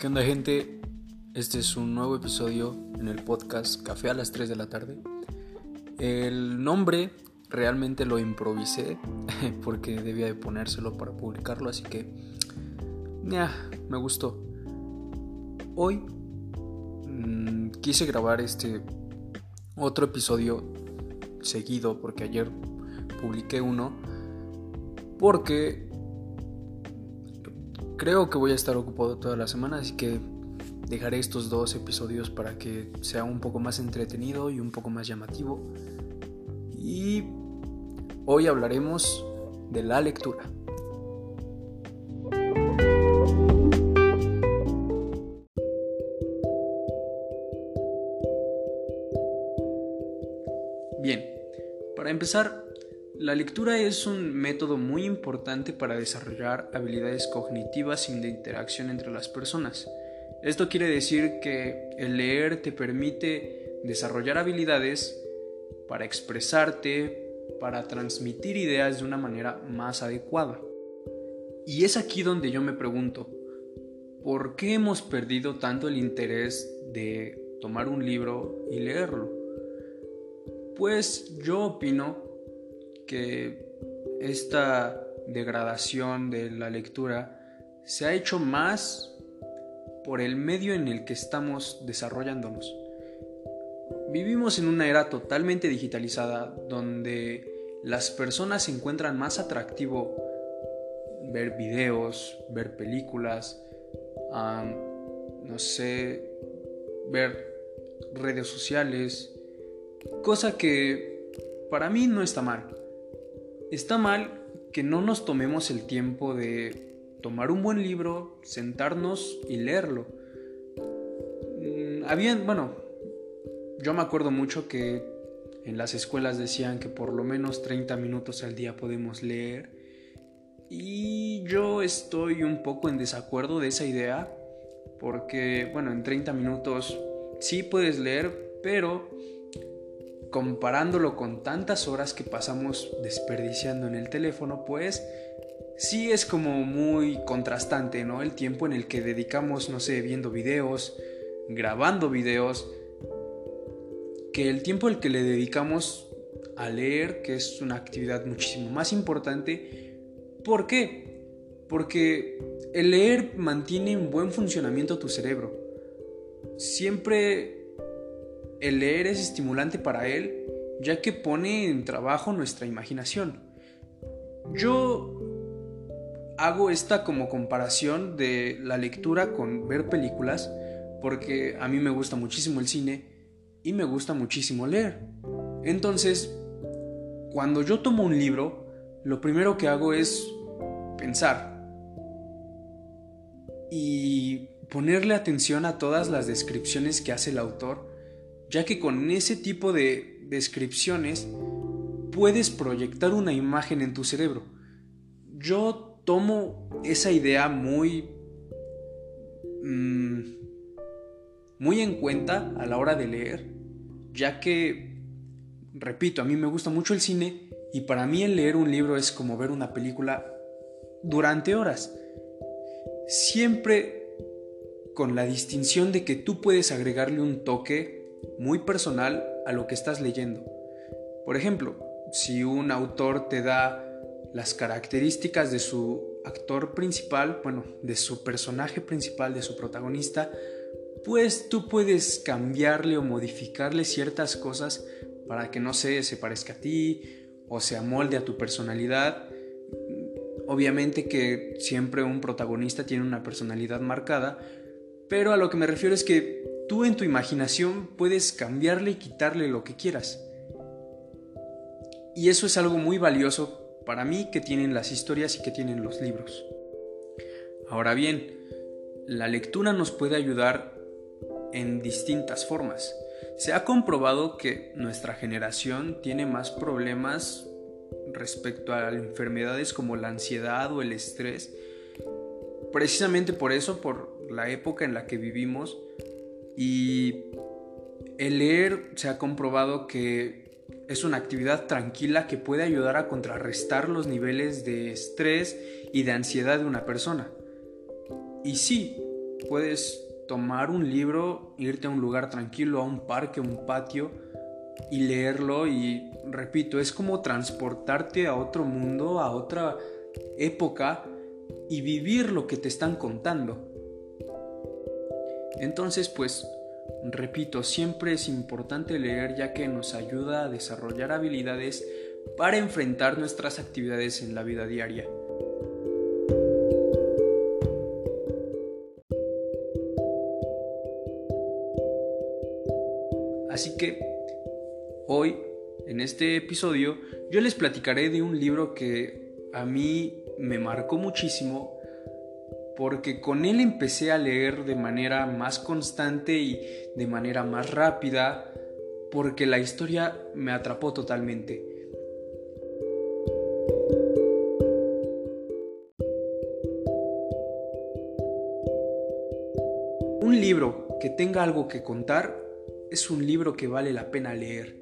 ¿Qué onda gente? Este es un nuevo episodio en el podcast Café a las 3 de la tarde. El nombre realmente lo improvisé porque debía de ponérselo para publicarlo, así que ya, me gustó. Hoy mmm, quise grabar este otro episodio seguido porque ayer publiqué uno porque Creo que voy a estar ocupado toda la semana, así que dejaré estos dos episodios para que sea un poco más entretenido y un poco más llamativo. Y hoy hablaremos de la lectura. Bien, para empezar, la lectura es un método muy importante para desarrollar habilidades cognitivas y de interacción entre las personas. Esto quiere decir que el leer te permite desarrollar habilidades para expresarte, para transmitir ideas de una manera más adecuada. Y es aquí donde yo me pregunto, ¿por qué hemos perdido tanto el interés de tomar un libro y leerlo? Pues yo opino que esta degradación de la lectura se ha hecho más por el medio en el que estamos desarrollándonos. Vivimos en una era totalmente digitalizada donde las personas encuentran más atractivo ver videos, ver películas, no sé, ver redes sociales, cosa que para mí no está mal. Está mal que no nos tomemos el tiempo de tomar un buen libro, sentarnos y leerlo. Mm, habían, bueno, yo me acuerdo mucho que en las escuelas decían que por lo menos 30 minutos al día podemos leer. Y yo estoy un poco en desacuerdo de esa idea. Porque, bueno, en 30 minutos sí puedes leer, pero comparándolo con tantas horas que pasamos desperdiciando en el teléfono, pues sí es como muy contrastante, ¿no? El tiempo en el que dedicamos, no sé, viendo videos, grabando videos, que el tiempo el que le dedicamos a leer, que es una actividad muchísimo más importante. ¿Por qué? Porque el leer mantiene en buen funcionamiento tu cerebro. Siempre el leer es estimulante para él, ya que pone en trabajo nuestra imaginación. Yo hago esta como comparación de la lectura con ver películas, porque a mí me gusta muchísimo el cine y me gusta muchísimo leer. Entonces, cuando yo tomo un libro, lo primero que hago es pensar y ponerle atención a todas las descripciones que hace el autor ya que con ese tipo de descripciones puedes proyectar una imagen en tu cerebro. Yo tomo esa idea muy mm, muy en cuenta a la hora de leer, ya que repito, a mí me gusta mucho el cine y para mí el leer un libro es como ver una película durante horas. Siempre con la distinción de que tú puedes agregarle un toque muy personal a lo que estás leyendo. Por ejemplo, si un autor te da las características de su actor principal, bueno, de su personaje principal, de su protagonista, pues tú puedes cambiarle o modificarle ciertas cosas para que no sé, se parezca a ti o se amolde a tu personalidad. Obviamente que siempre un protagonista tiene una personalidad marcada, pero a lo que me refiero es que Tú en tu imaginación puedes cambiarle y quitarle lo que quieras. Y eso es algo muy valioso para mí que tienen las historias y que tienen los libros. Ahora bien, la lectura nos puede ayudar en distintas formas. Se ha comprobado que nuestra generación tiene más problemas respecto a enfermedades como la ansiedad o el estrés. Precisamente por eso, por la época en la que vivimos, y el leer se ha comprobado que es una actividad tranquila que puede ayudar a contrarrestar los niveles de estrés y de ansiedad de una persona. Y sí, puedes tomar un libro, irte a un lugar tranquilo, a un parque, un patio y leerlo y repito, es como transportarte a otro mundo, a otra época y vivir lo que te están contando. Entonces, pues, repito, siempre es importante leer ya que nos ayuda a desarrollar habilidades para enfrentar nuestras actividades en la vida diaria. Así que hoy, en este episodio, yo les platicaré de un libro que a mí me marcó muchísimo porque con él empecé a leer de manera más constante y de manera más rápida porque la historia me atrapó totalmente. Un libro que tenga algo que contar es un libro que vale la pena leer.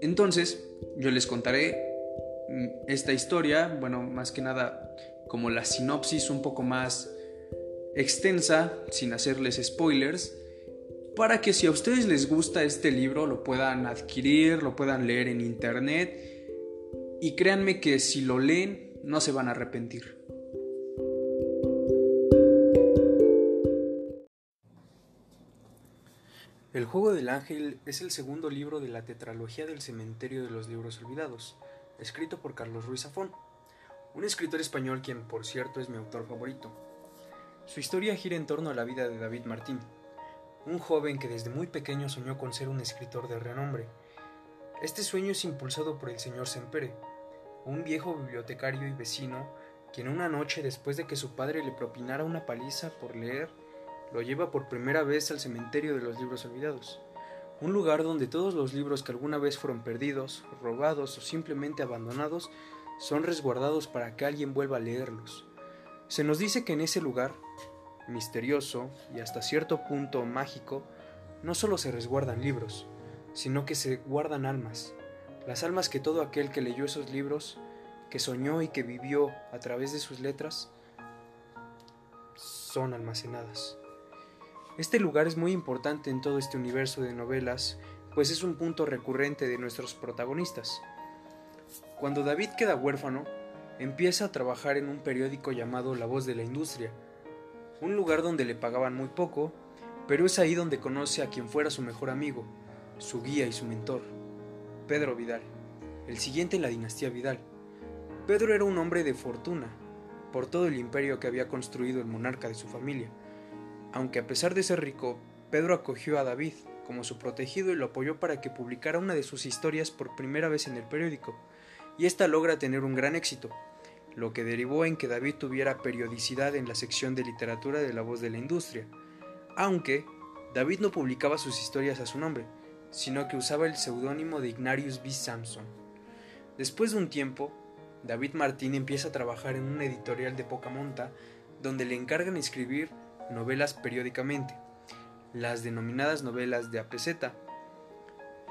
Entonces, yo les contaré mm, esta historia, bueno, más que nada como la sinopsis un poco más extensa, sin hacerles spoilers, para que si a ustedes les gusta este libro lo puedan adquirir, lo puedan leer en internet y créanme que si lo leen no se van a arrepentir. El juego del ángel es el segundo libro de la tetralogía del cementerio de los libros olvidados, escrito por Carlos Ruiz Zafón, un escritor español quien por cierto es mi autor favorito. Su historia gira en torno a la vida de David Martín, un joven que desde muy pequeño soñó con ser un escritor de renombre. Este sueño es impulsado por el señor Sempere, un viejo bibliotecario y vecino, quien una noche después de que su padre le propinara una paliza por leer, lo lleva por primera vez al cementerio de los libros olvidados, un lugar donde todos los libros que alguna vez fueron perdidos, robados o simplemente abandonados son resguardados para que alguien vuelva a leerlos. Se nos dice que en ese lugar, misterioso y hasta cierto punto mágico, no solo se resguardan libros, sino que se guardan almas, las almas que todo aquel que leyó esos libros, que soñó y que vivió a través de sus letras, son almacenadas. Este lugar es muy importante en todo este universo de novelas, pues es un punto recurrente de nuestros protagonistas. Cuando David queda huérfano, empieza a trabajar en un periódico llamado La Voz de la Industria, un lugar donde le pagaban muy poco, pero es ahí donde conoce a quien fuera su mejor amigo, su guía y su mentor, Pedro Vidal, el siguiente en la dinastía Vidal. Pedro era un hombre de fortuna, por todo el imperio que había construido el monarca de su familia, aunque a pesar de ser rico, Pedro acogió a David como su protegido y lo apoyó para que publicara una de sus historias por primera vez en el periódico, y ésta logra tener un gran éxito, lo que derivó en que David tuviera periodicidad en la sección de literatura de La Voz de la Industria, aunque David no publicaba sus historias a su nombre, sino que usaba el seudónimo de Ignarius B. Samson. Después de un tiempo, David Martín empieza a trabajar en un editorial de poca monta, donde le encargan escribir novelas periódicamente, las denominadas novelas de APZ,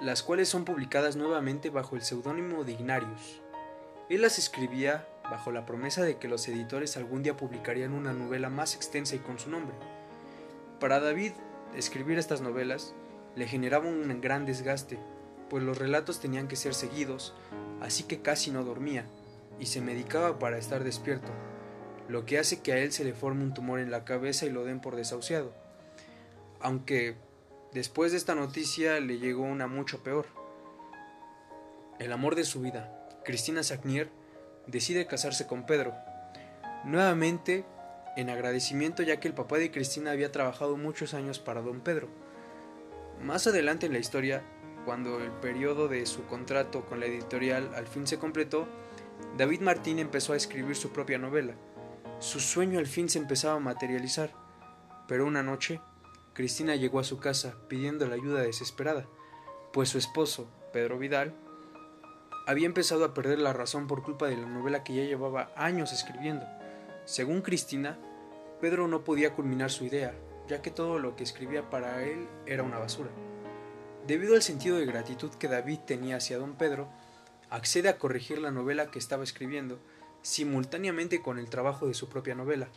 las cuales son publicadas nuevamente bajo el seudónimo de Ignarius. Él las escribía bajo la promesa de que los editores algún día publicarían una novela más extensa y con su nombre. Para David, escribir estas novelas le generaba un gran desgaste, pues los relatos tenían que ser seguidos, así que casi no dormía, y se medicaba para estar despierto, lo que hace que a él se le forme un tumor en la cabeza y lo den por desahuciado. Aunque después de esta noticia le llegó una mucho peor. El amor de su vida, Cristina Sagnier, decide casarse con Pedro. Nuevamente, en agradecimiento ya que el papá de Cristina había trabajado muchos años para don Pedro. Más adelante en la historia, cuando el periodo de su contrato con la editorial al fin se completó, David Martín empezó a escribir su propia novela, su sueño al fin se empezaba a materializar, pero una noche, Cristina llegó a su casa pidiendo la ayuda desesperada, pues su esposo, Pedro Vidal, había empezado a perder la razón por culpa de la novela que ya llevaba años escribiendo. Según Cristina, Pedro no podía culminar su idea, ya que todo lo que escribía para él era una basura. Debido al sentido de gratitud que David tenía hacia don Pedro, accede a corregir la novela que estaba escribiendo simultáneamente con el trabajo de su propia novela.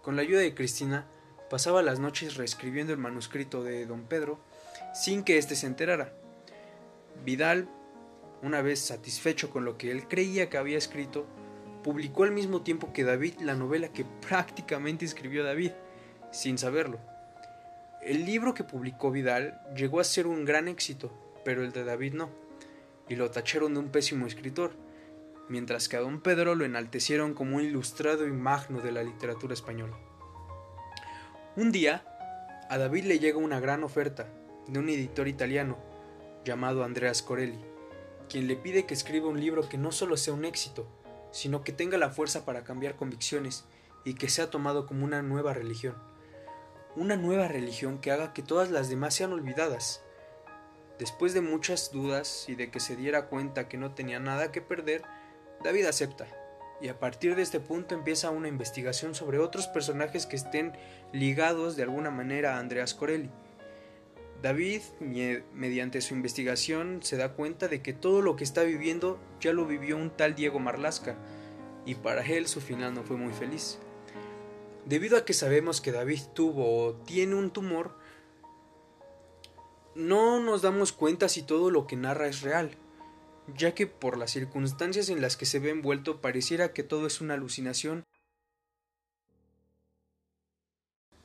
Con la ayuda de Cristina, pasaba las noches reescribiendo el manuscrito de don Pedro sin que éste se enterara. Vidal, una vez satisfecho con lo que él creía que había escrito, publicó al mismo tiempo que David la novela que prácticamente escribió David, sin saberlo. El libro que publicó Vidal llegó a ser un gran éxito, pero el de David no, y lo tacharon de un pésimo escritor, mientras que a don Pedro lo enaltecieron como un ilustrado y magno de la literatura española. Un día, a David le llega una gran oferta de un editor italiano llamado Andreas Corelli, quien le pide que escriba un libro que no solo sea un éxito, sino que tenga la fuerza para cambiar convicciones y que sea tomado como una nueva religión. Una nueva religión que haga que todas las demás sean olvidadas. Después de muchas dudas y de que se diera cuenta que no tenía nada que perder, David acepta, y a partir de este punto empieza una investigación sobre otros personajes que estén ligados de alguna manera a Andreas Corelli. David, mediante su investigación, se da cuenta de que todo lo que está viviendo ya lo vivió un tal Diego Marlasca, y para él su final no fue muy feliz. Debido a que sabemos que David tuvo o tiene un tumor, no nos damos cuenta si todo lo que narra es real, ya que por las circunstancias en las que se ve envuelto pareciera que todo es una alucinación.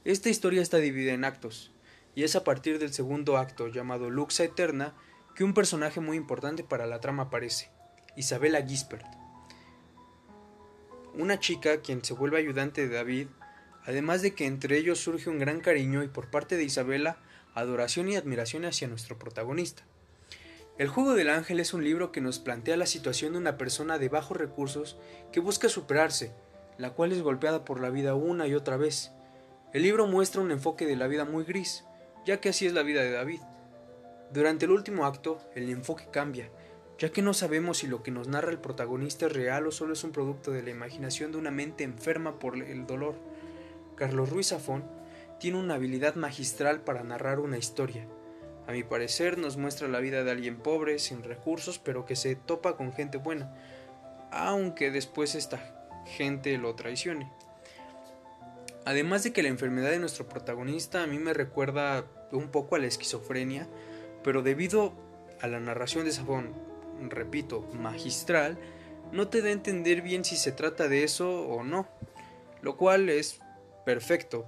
Esta historia está dividida en actos, y es a partir del segundo acto, llamado Luxa Eterna, que un personaje muy importante para la trama aparece, Isabella Gispert. Una chica quien se vuelve ayudante de David, además de que entre ellos surge un gran cariño y por parte de Isabela, adoración y admiración hacia nuestro protagonista. El juego del ángel es un libro que nos plantea la situación de una persona de bajos recursos que busca superarse, la cual es golpeada por la vida una y otra vez. El libro muestra un enfoque de la vida muy gris, ya que así es la vida de David. Durante el último acto, el enfoque cambia, ya que no sabemos si lo que nos narra el protagonista es real o solo es un producto de la imaginación de una mente enferma por el dolor. Carlos Ruiz Zafón tiene una habilidad magistral para narrar una historia. A mi parecer nos muestra la vida de alguien pobre, sin recursos, pero que se topa con gente buena, aunque después esta gente lo traicione. Además de que la enfermedad de nuestro protagonista a mí me recuerda un poco a la esquizofrenia, pero debido a la narración de Sabón, repito, magistral, no te da a entender bien si se trata de eso o no, lo cual es perfecto,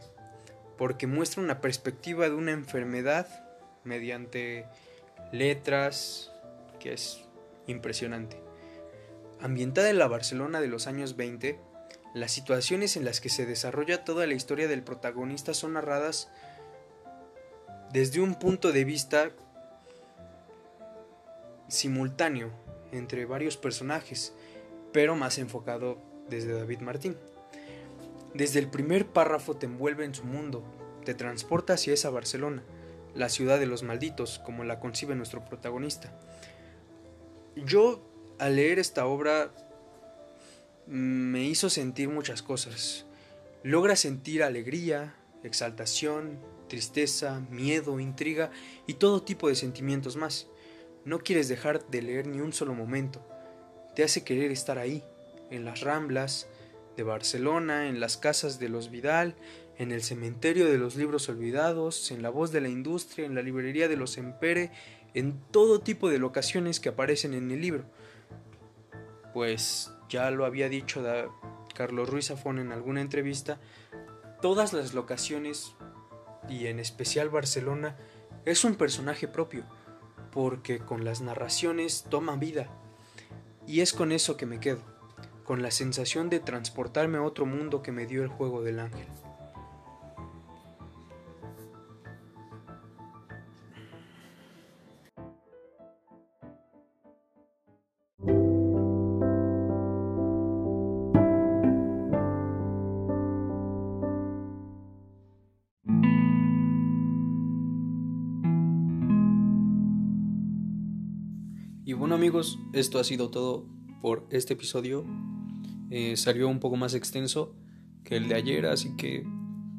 porque muestra una perspectiva de una enfermedad mediante letras que es impresionante. Ambientada en la Barcelona de los años 20, las situaciones en las que se desarrolla toda la historia del protagonista son narradas desde un punto de vista simultáneo entre varios personajes, pero más enfocado desde David Martín. Desde el primer párrafo te envuelve en su mundo, te transporta hacia esa Barcelona, la ciudad de los malditos, como la concibe nuestro protagonista. Yo, al leer esta obra, me hizo sentir muchas cosas. Logra sentir alegría, exaltación, tristeza, miedo, intriga y todo tipo de sentimientos más. No quieres dejar de leer ni un solo momento. Te hace querer estar ahí, en las ramblas de Barcelona, en las casas de los Vidal, en el cementerio de los libros olvidados, en la voz de la industria, en la librería de los Empere, en todo tipo de locaciones que aparecen en el libro. Pues ya lo había dicho Carlos Ruiz Zafón en alguna entrevista, todas las locaciones y en especial Barcelona, es un personaje propio, porque con las narraciones toma vida. Y es con eso que me quedo, con la sensación de transportarme a otro mundo que me dio el juego del ángel. Y bueno amigos, esto ha sido todo por este episodio. Eh, salió un poco más extenso que el de ayer, así que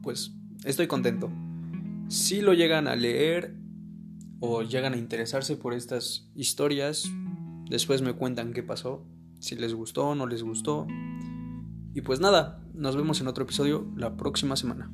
pues estoy contento. Si lo llegan a leer o llegan a interesarse por estas historias, después me cuentan qué pasó, si les gustó o no les gustó. Y pues nada, Nos vemos en otro episodio la próxima semana.